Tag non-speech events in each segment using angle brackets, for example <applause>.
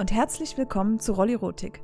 und herzlich willkommen zu Rollirotik,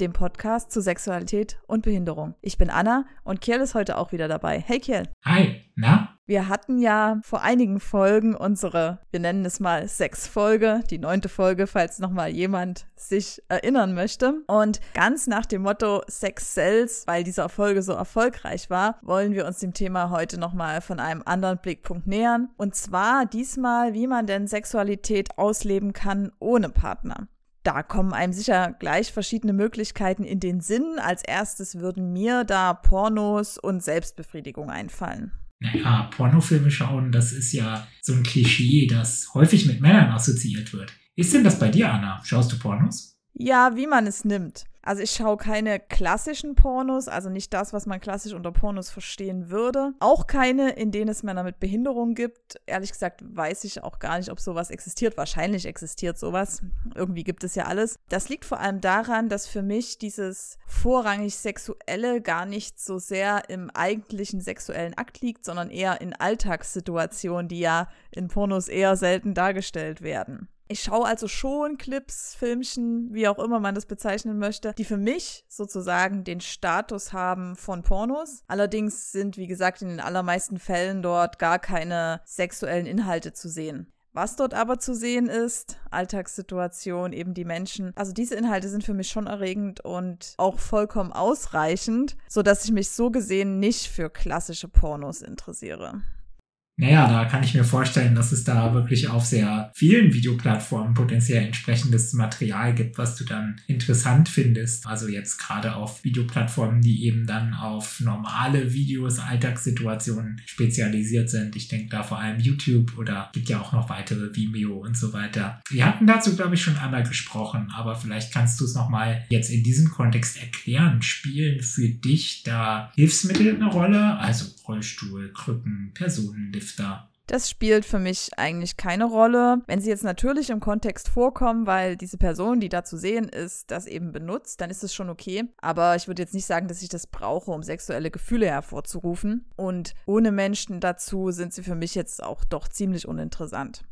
dem Podcast zu Sexualität und Behinderung. Ich bin Anna und Kiel ist heute auch wieder dabei. Hey Kiel. Hi, na? Wir hatten ja vor einigen Folgen unsere, wir nennen es mal Sex-Folge, die neunte Folge, falls nochmal jemand sich erinnern möchte. Und ganz nach dem Motto Sex Sells, weil diese Folge so erfolgreich war, wollen wir uns dem Thema heute nochmal von einem anderen Blickpunkt nähern. Und zwar diesmal, wie man denn Sexualität ausleben kann ohne Partner. Da kommen einem sicher gleich verschiedene Möglichkeiten in den Sinn. Als erstes würden mir da Pornos und Selbstbefriedigung einfallen. Naja, Pornofilme schauen, das ist ja so ein Klischee, das häufig mit Männern assoziiert wird. Ist denn das bei dir, Anna? Schaust du Pornos? Ja, wie man es nimmt. Also ich schaue keine klassischen Pornos, also nicht das, was man klassisch unter Pornos verstehen würde. Auch keine, in denen es Männer mit Behinderung gibt. Ehrlich gesagt weiß ich auch gar nicht, ob sowas existiert. Wahrscheinlich existiert sowas. Irgendwie gibt es ja alles. Das liegt vor allem daran, dass für mich dieses vorrangig Sexuelle gar nicht so sehr im eigentlichen sexuellen Akt liegt, sondern eher in Alltagssituationen, die ja in Pornos eher selten dargestellt werden. Ich schaue also schon Clips, Filmchen, wie auch immer man das bezeichnen möchte, die für mich sozusagen den Status haben von Pornos. Allerdings sind, wie gesagt, in den allermeisten Fällen dort gar keine sexuellen Inhalte zu sehen. Was dort aber zu sehen ist, Alltagssituation, eben die Menschen. Also diese Inhalte sind für mich schon erregend und auch vollkommen ausreichend, sodass ich mich so gesehen nicht für klassische Pornos interessiere. Naja, da kann ich mir vorstellen, dass es da wirklich auf sehr vielen Videoplattformen potenziell entsprechendes Material gibt, was du dann interessant findest. Also jetzt gerade auf Videoplattformen, die eben dann auf normale Videos, Alltagssituationen spezialisiert sind. Ich denke da vor allem YouTube oder gibt ja auch noch weitere Vimeo und so weiter. Wir hatten dazu, glaube ich, schon einmal gesprochen, aber vielleicht kannst du es nochmal jetzt in diesem Kontext erklären. Spielen für dich da Hilfsmittel eine Rolle? Also Rollstuhl, Krücken, Personenlifter. Das spielt für mich eigentlich keine Rolle. Wenn sie jetzt natürlich im Kontext vorkommen, weil diese Person, die da zu sehen ist, das eben benutzt, dann ist es schon okay. Aber ich würde jetzt nicht sagen, dass ich das brauche, um sexuelle Gefühle hervorzurufen. Und ohne Menschen dazu sind sie für mich jetzt auch doch ziemlich uninteressant.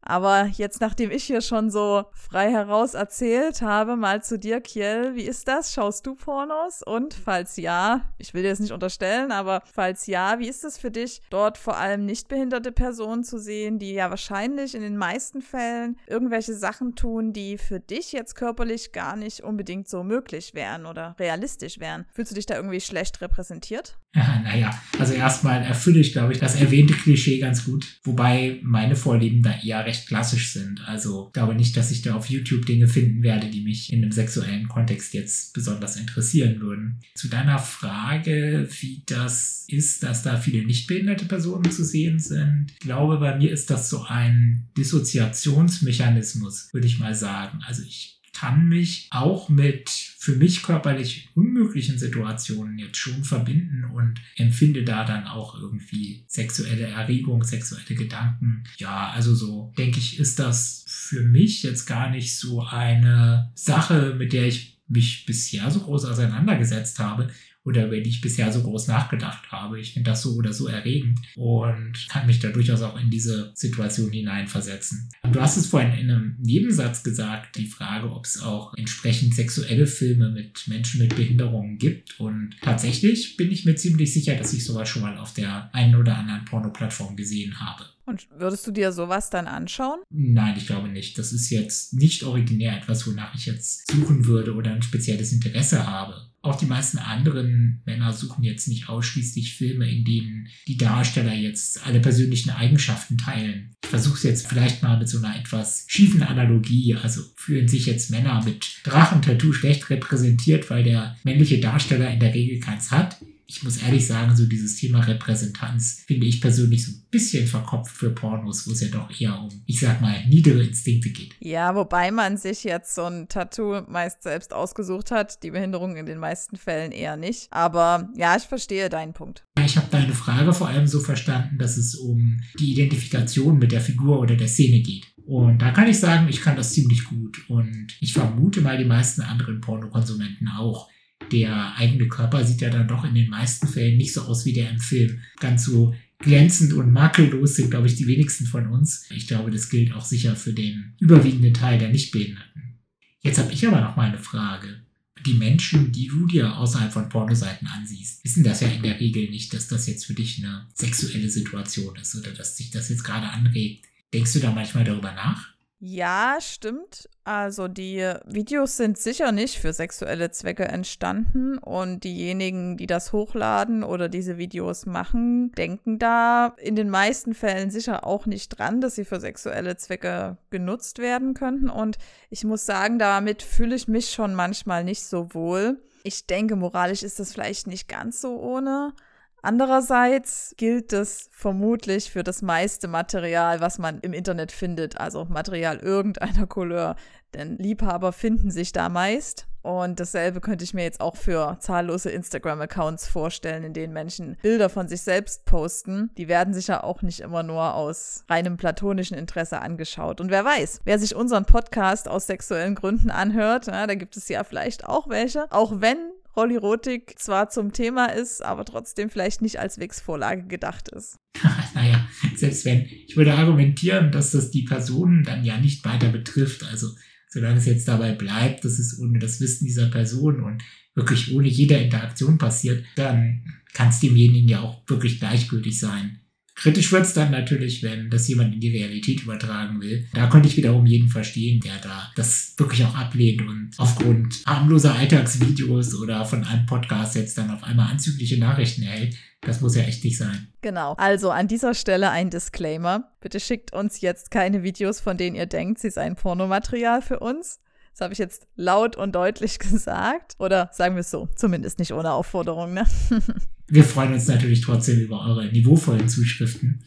Aber jetzt, nachdem ich hier schon so frei heraus erzählt habe, mal zu dir, Kiel, wie ist das? Schaust du Pornos? Und falls ja, ich will dir das nicht unterstellen, aber falls ja, wie ist es für dich, dort vor allem nicht behinderte Personen zu sehen, die ja wahrscheinlich in den meisten Fällen irgendwelche Sachen tun, die für dich jetzt körperlich gar nicht unbedingt so möglich wären oder realistisch wären? Fühlst du dich da irgendwie schlecht repräsentiert? Ja, naja, also erstmal erfülle ich, glaube ich, das erwähnte Klischee ganz gut, wobei meine Vorlieben da eher recht klassisch sind. Also glaube nicht, dass ich da auf YouTube Dinge finden werde, die mich in einem sexuellen Kontext jetzt besonders interessieren würden. Zu deiner Frage, wie das ist, dass da viele nichtbehinderte Personen zu sehen sind. Ich glaube, bei mir ist das so ein Dissoziationsmechanismus, würde ich mal sagen. Also ich kann mich auch mit für mich körperlich unmöglichen Situationen jetzt schon verbinden und empfinde da dann auch irgendwie sexuelle Erregung, sexuelle Gedanken. Ja, also so denke ich, ist das für mich jetzt gar nicht so eine Sache, mit der ich mich bisher so groß auseinandergesetzt habe oder über die ich bisher so groß nachgedacht habe. Ich finde das so oder so erregend und kann mich da durchaus auch in diese Situation hineinversetzen. Du hast es vorhin in einem Nebensatz gesagt, die Frage, ob es auch entsprechend sexuelle Filme mit Menschen mit Behinderungen gibt. Und tatsächlich bin ich mir ziemlich sicher, dass ich sowas schon mal auf der einen oder anderen Pornoplattform gesehen habe. Und würdest du dir sowas dann anschauen? Nein, ich glaube nicht. Das ist jetzt nicht originär etwas, wonach ich jetzt suchen würde oder ein spezielles Interesse habe. Auch die meisten anderen Männer suchen jetzt nicht ausschließlich Filme, in denen die Darsteller jetzt alle persönlichen Eigenschaften teilen. Ich versuche es jetzt vielleicht mal mit so einer etwas schiefen Analogie. Also fühlen sich jetzt Männer mit Drachentattoo schlecht repräsentiert, weil der männliche Darsteller in der Regel keins hat ich muss ehrlich sagen, so dieses Thema Repräsentanz finde ich persönlich so ein bisschen verkopft für Pornos, wo es ja doch eher um, ich sag mal, niedere Instinkte geht. Ja, wobei man sich jetzt so ein Tattoo meist selbst ausgesucht hat, die Behinderung in den meisten Fällen eher nicht. Aber ja, ich verstehe deinen Punkt. Ich habe deine Frage vor allem so verstanden, dass es um die Identifikation mit der Figur oder der Szene geht. Und da kann ich sagen, ich kann das ziemlich gut. Und ich vermute mal die meisten anderen Pornokonsumenten auch der eigene Körper sieht ja dann doch in den meisten Fällen nicht so aus wie der im Film. Ganz so glänzend und makellos sind, glaube ich, die wenigsten von uns. Ich glaube, das gilt auch sicher für den überwiegenden Teil der Nichtbehinderten. Jetzt habe ich aber noch mal eine Frage. Die Menschen, die du dir außerhalb von Pornoseiten ansiehst, wissen das ja in der Regel nicht, dass das jetzt für dich eine sexuelle Situation ist oder dass sich das jetzt gerade anregt. Denkst du da manchmal darüber nach? Ja, stimmt. Also die Videos sind sicher nicht für sexuelle Zwecke entstanden und diejenigen, die das hochladen oder diese Videos machen, denken da in den meisten Fällen sicher auch nicht dran, dass sie für sexuelle Zwecke genutzt werden könnten. Und ich muss sagen, damit fühle ich mich schon manchmal nicht so wohl. Ich denke, moralisch ist das vielleicht nicht ganz so ohne. Andererseits gilt das vermutlich für das meiste Material, was man im Internet findet, also Material irgendeiner Couleur, denn Liebhaber finden sich da meist. Und dasselbe könnte ich mir jetzt auch für zahllose Instagram-Accounts vorstellen, in denen Menschen Bilder von sich selbst posten. Die werden sicher auch nicht immer nur aus reinem platonischen Interesse angeschaut. Und wer weiß, wer sich unseren Podcast aus sexuellen Gründen anhört, ja, da gibt es ja vielleicht auch welche, auch wenn Rollirotik zwar zum Thema ist, aber trotzdem vielleicht nicht als Wix-Vorlage gedacht ist. <laughs> naja, selbst wenn, ich würde argumentieren, dass das die Personen dann ja nicht weiter betrifft. Also solange es jetzt dabei bleibt, dass es ohne das Wissen dieser Person und wirklich ohne jede Interaktion passiert, dann kann es demjenigen ja auch wirklich gleichgültig sein. Kritisch wird es dann natürlich, wenn das jemand in die Realität übertragen will. Da könnte ich wiederum jeden verstehen, der da das wirklich auch ablehnt und aufgrund harmloser Alltagsvideos oder von einem Podcast jetzt dann auf einmal anzügliche Nachrichten erhält. Das muss ja echt nicht sein. Genau. Also an dieser Stelle ein Disclaimer. Bitte schickt uns jetzt keine Videos, von denen ihr denkt, sie seien Pornomaterial für uns. Das habe ich jetzt laut und deutlich <laughs> gesagt. Oder sagen wir es so, zumindest nicht ohne Aufforderung, ne? <laughs> Wir freuen uns natürlich trotzdem über eure niveauvollen Zuschriften.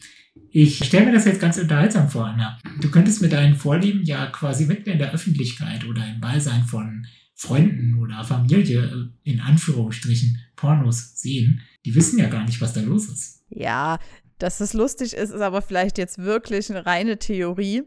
Ich stelle mir das jetzt ganz unterhaltsam vor, Anna. Du könntest mit deinen Vorlieben ja quasi mitten in der Öffentlichkeit oder im Beisein von Freunden oder Familie äh, in Anführungsstrichen Pornos sehen. Die wissen ja gar nicht, was da los ist. Ja, dass es lustig ist, ist aber vielleicht jetzt wirklich eine reine Theorie.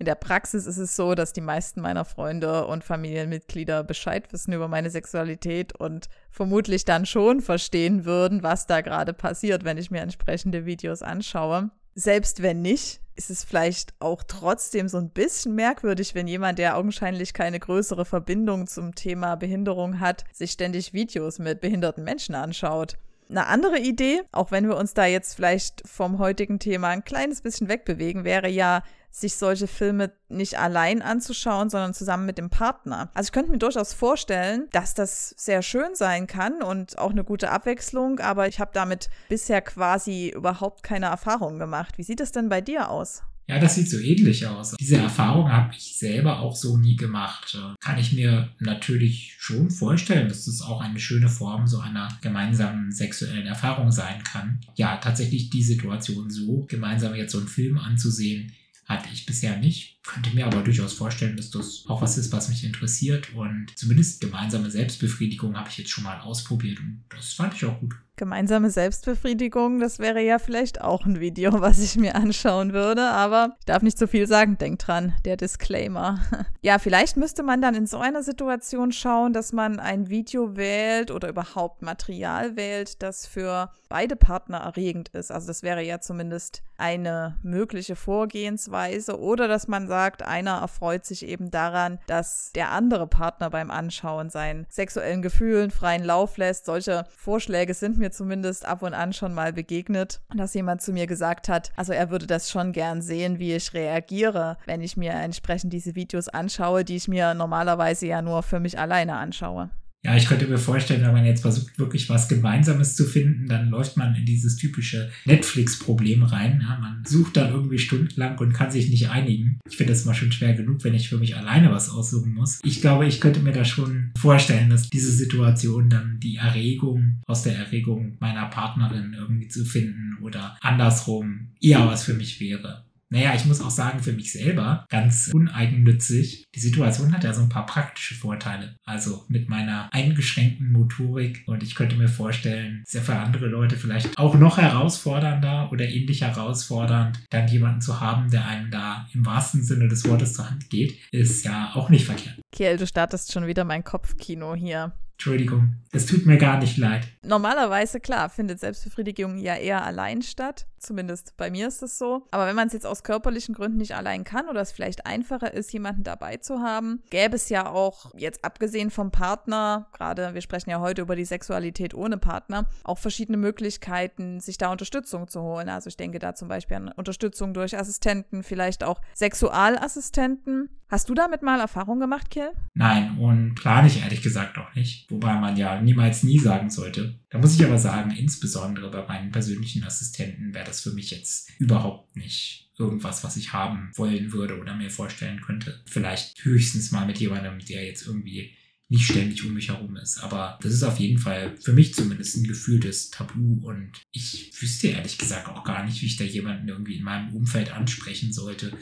In der Praxis ist es so, dass die meisten meiner Freunde und Familienmitglieder Bescheid wissen über meine Sexualität und vermutlich dann schon verstehen würden, was da gerade passiert, wenn ich mir entsprechende Videos anschaue. Selbst wenn nicht, ist es vielleicht auch trotzdem so ein bisschen merkwürdig, wenn jemand, der augenscheinlich keine größere Verbindung zum Thema Behinderung hat, sich ständig Videos mit behinderten Menschen anschaut. Eine andere Idee, auch wenn wir uns da jetzt vielleicht vom heutigen Thema ein kleines bisschen wegbewegen, wäre ja, sich solche Filme nicht allein anzuschauen, sondern zusammen mit dem Partner. Also ich könnte mir durchaus vorstellen, dass das sehr schön sein kann und auch eine gute Abwechslung, aber ich habe damit bisher quasi überhaupt keine Erfahrung gemacht. Wie sieht es denn bei dir aus? Ja, das sieht so ähnlich aus. Diese Erfahrung habe ich selber auch so nie gemacht. Kann ich mir natürlich schon vorstellen, dass das auch eine schöne Form so einer gemeinsamen sexuellen Erfahrung sein kann. Ja, tatsächlich die Situation so, gemeinsam jetzt so einen Film anzusehen, hatte ich bisher nicht. Könnte mir aber durchaus vorstellen, dass das auch was ist, was mich interessiert. Und zumindest gemeinsame Selbstbefriedigung habe ich jetzt schon mal ausprobiert und das fand ich auch gut. Gemeinsame Selbstbefriedigung, das wäre ja vielleicht auch ein Video, <laughs> was ich mir anschauen würde, aber ich darf nicht zu viel sagen, denk dran, der Disclaimer. <laughs> ja, vielleicht müsste man dann in so einer Situation schauen, dass man ein Video wählt oder überhaupt Material wählt, das für beide Partner erregend ist. Also das wäre ja zumindest eine mögliche Vorgehensweise oder dass man sagt, einer erfreut sich eben daran, dass der andere Partner beim Anschauen seinen sexuellen Gefühlen freien Lauf lässt. Solche Vorschläge sind mir zumindest ab und an schon mal begegnet, dass jemand zu mir gesagt hat, also er würde das schon gern sehen, wie ich reagiere, wenn ich mir entsprechend diese Videos anschaue, die ich mir normalerweise ja nur für mich alleine anschaue. Ja, ich könnte mir vorstellen, wenn man jetzt versucht, wirklich was Gemeinsames zu finden, dann läuft man in dieses typische Netflix-Problem rein. Ja, man sucht dann irgendwie stundenlang und kann sich nicht einigen. Ich finde das mal schon schwer genug, wenn ich für mich alleine was aussuchen muss. Ich glaube, ich könnte mir da schon vorstellen, dass diese Situation dann die Erregung aus der Erregung meiner Partnerin irgendwie zu finden oder andersrum eher was für mich wäre. Naja, ich muss auch sagen, für mich selber ganz uneigennützig. Die Situation hat ja so ein paar praktische Vorteile. Also mit meiner eingeschränkten Motorik und ich könnte mir vorstellen, ja für andere Leute vielleicht auch noch herausfordernder oder ähnlich herausfordernd, dann jemanden zu haben, der einem da im wahrsten Sinne des Wortes zur Hand geht, ist ja auch nicht verkehrt. Kiel, du startest schon wieder mein Kopfkino hier. Entschuldigung, es tut mir gar nicht leid. Normalerweise, klar, findet Selbstbefriedigung ja eher allein statt. Zumindest bei mir ist es so. Aber wenn man es jetzt aus körperlichen Gründen nicht allein kann oder es vielleicht einfacher ist, jemanden dabei zu haben, gäbe es ja auch, jetzt abgesehen vom Partner, gerade wir sprechen ja heute über die Sexualität ohne Partner, auch verschiedene Möglichkeiten, sich da Unterstützung zu holen. Also ich denke da zum Beispiel an Unterstützung durch Assistenten, vielleicht auch Sexualassistenten. Hast du damit mal Erfahrung gemacht, Kiel? Nein, und plane ich ehrlich gesagt auch nicht. Wobei man ja niemals nie sagen sollte. Da muss ich aber sagen, insbesondere bei meinen persönlichen Assistenten wäre das für mich jetzt überhaupt nicht irgendwas, was ich haben wollen würde oder mir vorstellen könnte. Vielleicht höchstens mal mit jemandem, der jetzt irgendwie nicht ständig um mich herum ist. Aber das ist auf jeden Fall für mich zumindest ein gefühltes Tabu und ich wüsste ehrlich gesagt auch gar nicht, wie ich da jemanden irgendwie in meinem Umfeld ansprechen sollte,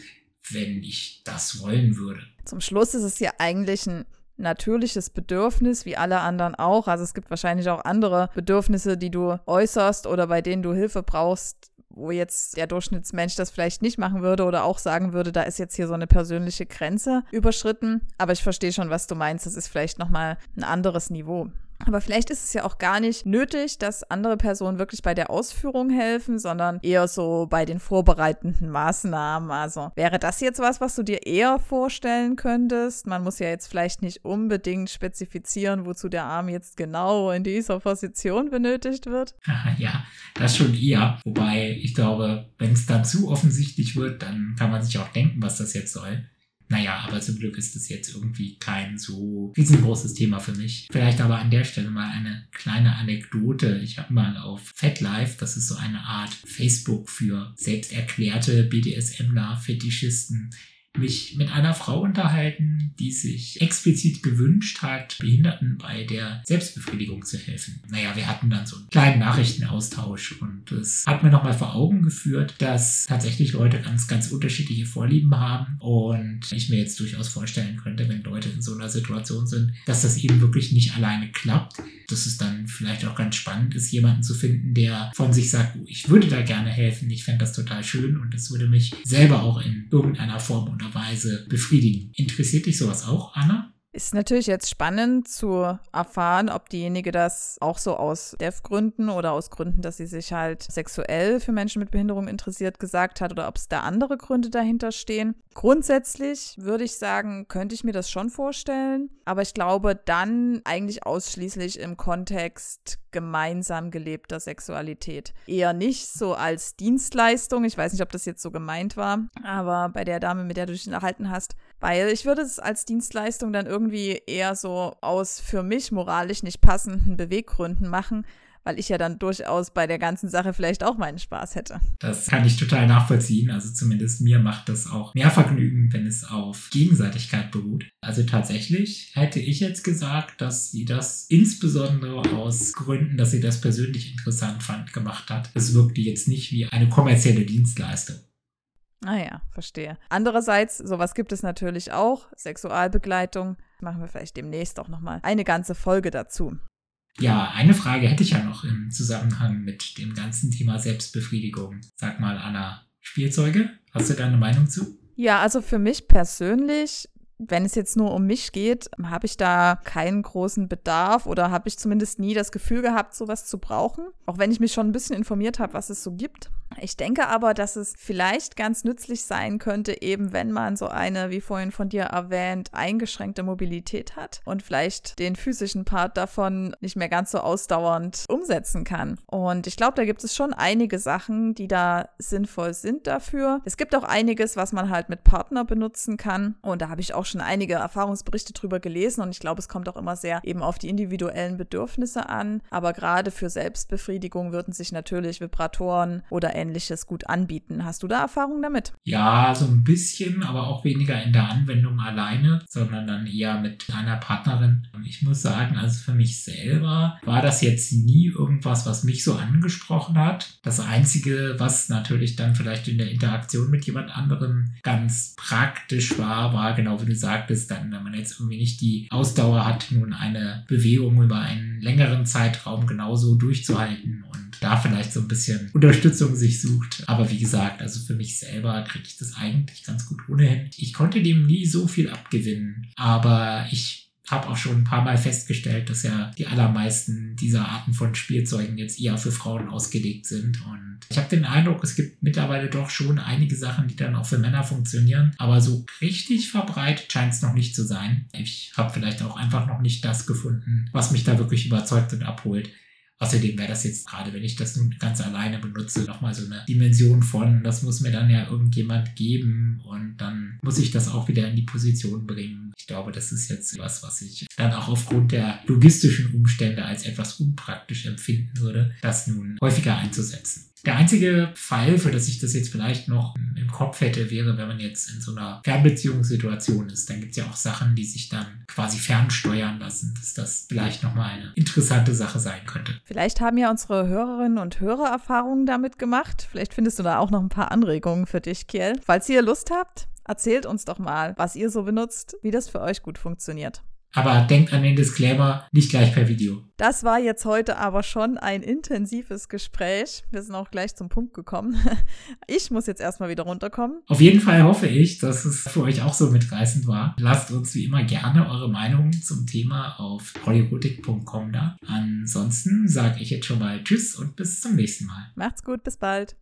wenn ich das wollen würde. Zum Schluss ist es ja eigentlich ein natürliches Bedürfnis, wie alle anderen auch. Also es gibt wahrscheinlich auch andere Bedürfnisse, die du äußerst oder bei denen du Hilfe brauchst, wo jetzt der Durchschnittsmensch das vielleicht nicht machen würde oder auch sagen würde, da ist jetzt hier so eine persönliche Grenze überschritten. Aber ich verstehe schon, was du meinst. Das ist vielleicht nochmal ein anderes Niveau. Aber vielleicht ist es ja auch gar nicht nötig, dass andere Personen wirklich bei der Ausführung helfen, sondern eher so bei den vorbereitenden Maßnahmen. Also wäre das jetzt was, was du dir eher vorstellen könntest? Man muss ja jetzt vielleicht nicht unbedingt spezifizieren, wozu der Arm jetzt genau in dieser Position benötigt wird. <laughs> ja, das schon eher. Wobei ich glaube, wenn es dann zu offensichtlich wird, dann kann man sich auch denken, was das jetzt soll. Naja, aber zum Glück ist das jetzt irgendwie kein so riesengroßes Thema für mich. Vielleicht aber an der Stelle mal eine kleine Anekdote. Ich habe mal auf FatLife, das ist so eine Art Facebook für selbsterklärte BDSMler, Fetischisten, mich mit einer Frau unterhalten, die sich explizit gewünscht hat, Behinderten bei der Selbstbefriedigung zu helfen. Naja, wir hatten dann so einen kleinen Nachrichtenaustausch und es hat mir nochmal vor Augen geführt, dass tatsächlich Leute ganz, ganz unterschiedliche Vorlieben haben und ich mir jetzt durchaus vorstellen könnte, wenn Leute in so einer Situation sind, dass das eben wirklich nicht alleine klappt, dass es dann vielleicht auch ganz spannend ist, jemanden zu finden, der von sich sagt, oh, ich würde da gerne helfen, ich fände das total schön und es würde mich selber auch in irgendeiner Form unter Weise befriedigen. Interessiert dich sowas auch, Anna? Ist natürlich jetzt spannend zu erfahren, ob diejenige das auch so aus Dev-Gründen oder aus Gründen, dass sie sich halt sexuell für Menschen mit Behinderung interessiert, gesagt hat oder ob es da andere Gründe dahinter stehen. Grundsätzlich würde ich sagen, könnte ich mir das schon vorstellen, aber ich glaube dann eigentlich ausschließlich im Kontext gemeinsam gelebter Sexualität. Eher nicht so als Dienstleistung. Ich weiß nicht, ob das jetzt so gemeint war, aber bei der Dame, mit der du dich erhalten hast, weil ich würde es als Dienstleistung dann irgendwie eher so aus für mich moralisch nicht passenden Beweggründen machen, weil ich ja dann durchaus bei der ganzen Sache vielleicht auch meinen Spaß hätte. Das kann ich total nachvollziehen. Also zumindest mir macht das auch mehr Vergnügen, wenn es auf Gegenseitigkeit beruht. Also tatsächlich hätte ich jetzt gesagt, dass sie das insbesondere aus Gründen, dass sie das persönlich interessant fand, gemacht hat. Es wirkte jetzt nicht wie eine kommerzielle Dienstleistung. Ah ja, verstehe. Andererseits, sowas gibt es natürlich auch, Sexualbegleitung. Machen wir vielleicht demnächst auch nochmal eine ganze Folge dazu. Ja, eine Frage hätte ich ja noch im Zusammenhang mit dem ganzen Thema Selbstbefriedigung. Sag mal, Anna, Spielzeuge? Hast du da eine Meinung zu? Ja, also für mich persönlich wenn es jetzt nur um mich geht, habe ich da keinen großen Bedarf oder habe ich zumindest nie das Gefühl gehabt, sowas zu brauchen. Auch wenn ich mich schon ein bisschen informiert habe, was es so gibt. Ich denke aber, dass es vielleicht ganz nützlich sein könnte, eben wenn man so eine, wie vorhin von dir erwähnt, eingeschränkte Mobilität hat und vielleicht den physischen Part davon nicht mehr ganz so ausdauernd umsetzen kann. Und ich glaube, da gibt es schon einige Sachen, die da sinnvoll sind dafür. Es gibt auch einiges, was man halt mit Partner benutzen kann. Und da habe ich auch schon einige Erfahrungsberichte drüber gelesen und ich glaube, es kommt auch immer sehr eben auf die individuellen Bedürfnisse an. Aber gerade für Selbstbefriedigung würden sich natürlich Vibratoren oder ähnliches gut anbieten. Hast du da Erfahrung damit? Ja, so ein bisschen, aber auch weniger in der Anwendung alleine, sondern dann eher mit einer Partnerin. Ich muss sagen, also für mich selber war das jetzt nie irgendwas, was mich so angesprochen hat. Das Einzige, was natürlich dann vielleicht in der Interaktion mit jemand anderem ganz praktisch war, war genau wie du sagtest, dann, wenn man jetzt irgendwie nicht die Ausdauer hat, nun eine Bewegung über einen längeren Zeitraum genauso durchzuhalten und da vielleicht so ein bisschen Unterstützung sich sucht. Aber wie gesagt, also für mich selber kriege ich das eigentlich ganz gut ohnehin. Ich konnte dem nie so viel abgewinnen, aber ich habe auch schon ein paar Mal festgestellt, dass ja die allermeisten dieser Arten von Spielzeugen jetzt eher für Frauen ausgelegt sind. Und ich habe den Eindruck, es gibt mittlerweile doch schon einige Sachen, die dann auch für Männer funktionieren. Aber so richtig verbreitet scheint es noch nicht zu sein. Ich habe vielleicht auch einfach noch nicht das gefunden, was mich da wirklich überzeugt und abholt. Außerdem wäre das jetzt gerade, wenn ich das nun ganz alleine benutze, nochmal so eine Dimension von, das muss mir dann ja irgendjemand geben und dann muss ich das auch wieder in die Position bringen. Ich glaube, das ist jetzt was, was ich dann auch aufgrund der logistischen Umstände als etwas unpraktisch empfinden würde, das nun häufiger einzusetzen. Der einzige Fall, für das ich das jetzt vielleicht noch im Kopf hätte, wäre, wenn man jetzt in so einer Fernbeziehungssituation ist. Dann gibt es ja auch Sachen, die sich dann quasi fernsteuern lassen, dass das vielleicht nochmal eine interessante Sache sein könnte. Vielleicht haben ja unsere Hörerinnen und Hörer Erfahrungen damit gemacht. Vielleicht findest du da auch noch ein paar Anregungen für dich, Kiel. Falls ihr Lust habt, erzählt uns doch mal, was ihr so benutzt, wie das für euch gut funktioniert. Aber denkt an den Disclaimer, nicht gleich per Video. Das war jetzt heute aber schon ein intensives Gespräch. Wir sind auch gleich zum Punkt gekommen. <laughs> Ich muss jetzt erstmal wieder runterkommen. Auf jeden Fall hoffe ich, dass es für euch auch so mitreißend war. Lasst uns wie immer gerne eure Meinung zum Thema auf polyrotik.com da. Ansonsten sage ich jetzt schon mal Tschüss und bis zum nächsten Mal. Macht's gut, bis bald.